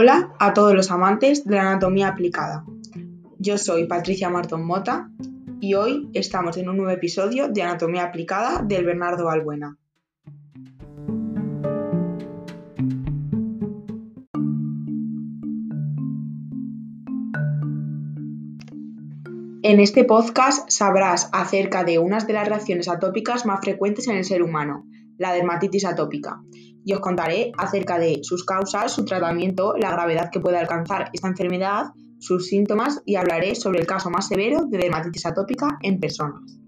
Hola a todos los amantes de la anatomía aplicada. Yo soy Patricia Martón Mota y hoy estamos en un nuevo episodio de Anatomía aplicada del Bernardo Balbuena. En este podcast sabrás acerca de unas de las reacciones atópicas más frecuentes en el ser humano, la dermatitis atópica, y os contaré acerca de sus causas, su tratamiento, la gravedad que puede alcanzar esta enfermedad, sus síntomas y hablaré sobre el caso más severo de dermatitis atópica en personas.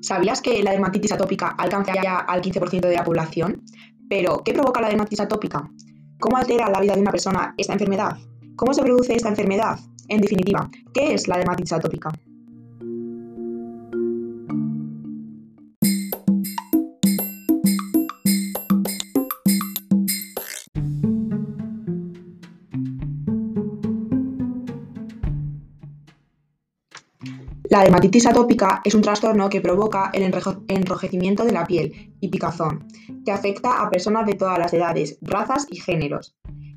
¿Sabías que la dermatitis atópica alcanza ya al 15% de la población? Pero, ¿qué provoca la dermatitis atópica? ¿Cómo altera la vida de una persona esta enfermedad? ¿Cómo se produce esta enfermedad? En definitiva, ¿qué es la dermatitis atópica? La dermatitis atópica es un trastorno que provoca el enrojecimiento de la piel y picazón, que afecta a personas de todas las edades, razas y géneros.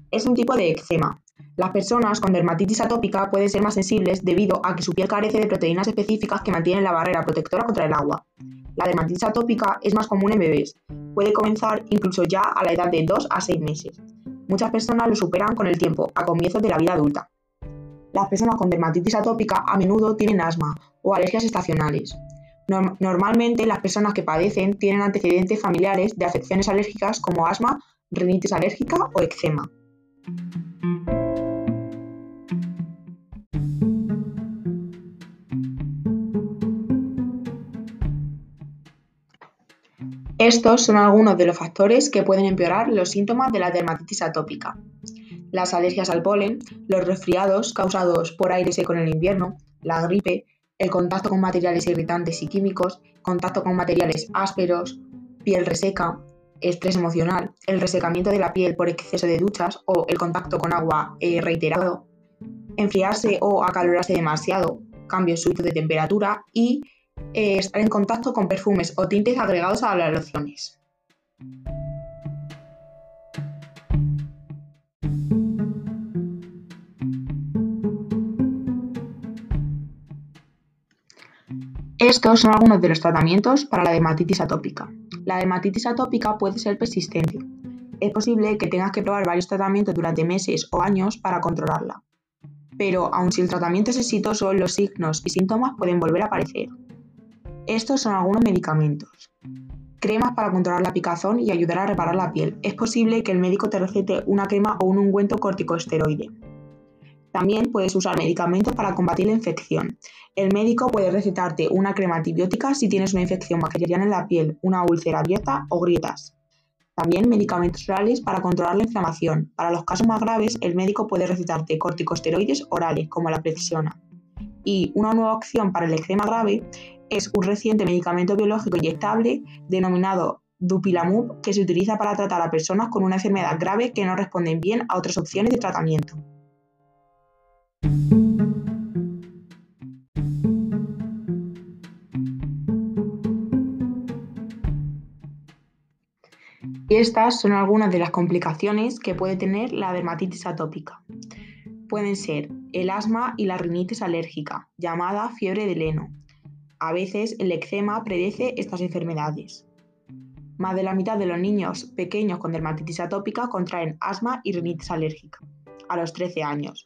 Es un tipo de eczema, las personas con dermatitis atópica pueden ser más sensibles debido a que su piel carece de proteínas específicas que mantienen la barrera protectora contra el agua. La dermatitis atópica es más común en bebés. Puede comenzar incluso ya a la edad de 2 a 6 meses. Muchas personas lo superan con el tiempo, a comienzos de la vida adulta. Las personas con dermatitis atópica a menudo tienen asma o alergias estacionales. normalmente las personas que padecen tienen antecedentes familiares de afecciones alérgicas como asma, rinitis alérgica o eczema. Estos son algunos de los factores que pueden empeorar los síntomas de la dermatitis atópica. Las alergias al polen, los resfriados causados por aire seco en el invierno, la gripe, el contacto con materiales irritantes y químicos, contacto con materiales ásperos, piel reseca, estrés emocional, el resecamiento de la piel por exceso de duchas o el contacto con agua eh, reiterado, enfriarse o acalorarse demasiado, cambios súbitos de temperatura y eh, estar en contacto con perfumes o tintes agregados a las lociones. Estos son algunos de los tratamientos para la dermatitis atópica. La dermatitis atópica puede ser persistente. Es posible que tengas que probar varios tratamientos durante meses o años para controlarla. Pero aun si el tratamiento es exitoso, los signos y síntomas pueden volver a aparecer. Estos son algunos medicamentos. Cremas para controlar la picazón y ayudar a reparar la piel. Es posible que el médico te recete una crema o un ungüento corticosteroide. También puedes usar medicamentos para combatir la infección. El médico puede recetarte una crema antibiótica si tienes una infección bacteriana en la piel, una úlcera abierta o grietas. También medicamentos orales para controlar la inflamación. Para los casos más graves, el médico puede recetarte corticosteroides orales como la prednisona. Y una nueva opción para el eczema grave es un reciente medicamento biológico inyectable denominado Dupilamub que se utiliza para tratar a personas con una enfermedad grave que no responden bien a otras opciones de tratamiento. Y estas son algunas de las complicaciones que puede tener la dermatitis atópica. Pueden ser el asma y la rinitis alérgica, llamada fiebre de leno, a veces el eczema predece estas enfermedades. Más de la mitad de los niños pequeños con dermatitis atópica contraen asma y rinitis alérgica a los 13 años.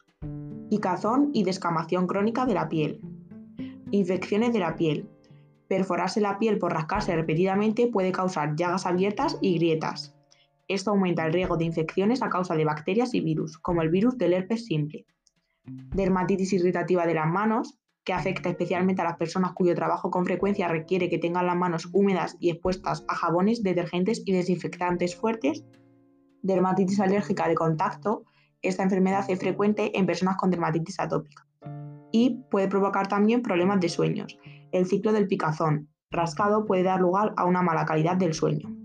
Picazón y descamación crónica de la piel. Infecciones de la piel. Perforarse la piel por rascarse repetidamente puede causar llagas abiertas y grietas. Esto aumenta el riesgo de infecciones a causa de bacterias y virus, como el virus del herpes simple. Dermatitis irritativa de las manos, que afecta especialmente a las personas cuyo trabajo con frecuencia requiere que tengan las manos húmedas y expuestas a jabones, detergentes y desinfectantes fuertes. Dermatitis alérgica de contacto. Esta enfermedad es frecuente en personas con dermatitis atópica. Y puede provocar también problemas de sueños. El ciclo del picazón rascado puede dar lugar a una mala calidad del sueño.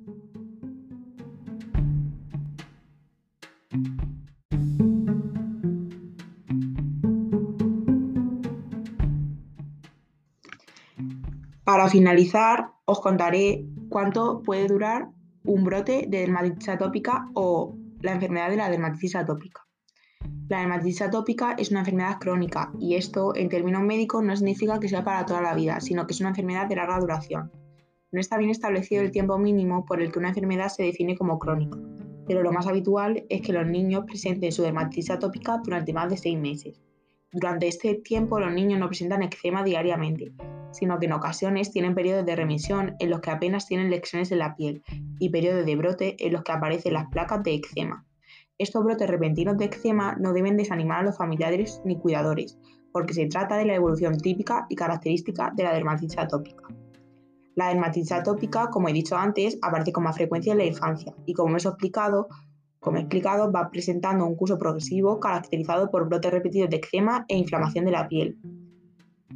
Para finalizar, os contaré cuánto puede durar un brote de dermatitis atópica o la enfermedad de la dermatitis atópica. La dermatitis atópica es una enfermedad crónica y esto en términos médicos no significa que sea para toda la vida, sino que es una enfermedad de larga duración. No está bien establecido el tiempo mínimo por el que una enfermedad se define como crónica, pero lo más habitual es que los niños presenten su dermatitis atópica durante más de seis meses. Durante este tiempo los niños no presentan eczema diariamente, sino que en ocasiones tienen periodos de remisión en los que apenas tienen lesiones en la piel y periodos de brote en los que aparecen las placas de eczema. Estos brotes repentinos de eczema no deben desanimar a los familiares ni cuidadores, porque se trata de la evolución típica y característica de la dermatitis atópica. La dermatitis atópica, como he dicho antes, aparece con más frecuencia en la infancia y como explicado, como he explicado, va presentando un curso progresivo caracterizado por brotes repetidos de eczema e inflamación de la piel.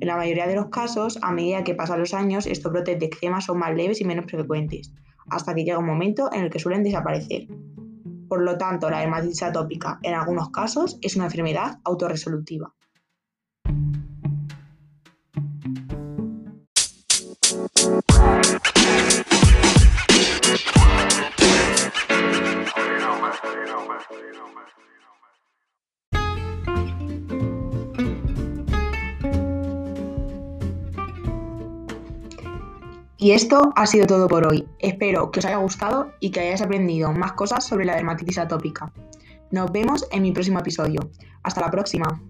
En la mayoría de los casos, a medida que pasan los años, estos brotes de eczema son más leves y menos frecuentes, hasta que llega un momento en el que suelen desaparecer. Por lo tanto, la dermatitis atópica en algunos casos es una enfermedad autorresolutiva. Y esto ha sido todo por hoy. Espero que os haya gustado y que hayáis aprendido más cosas sobre la dermatitis atópica. Nos vemos en mi próximo episodio. Hasta la próxima.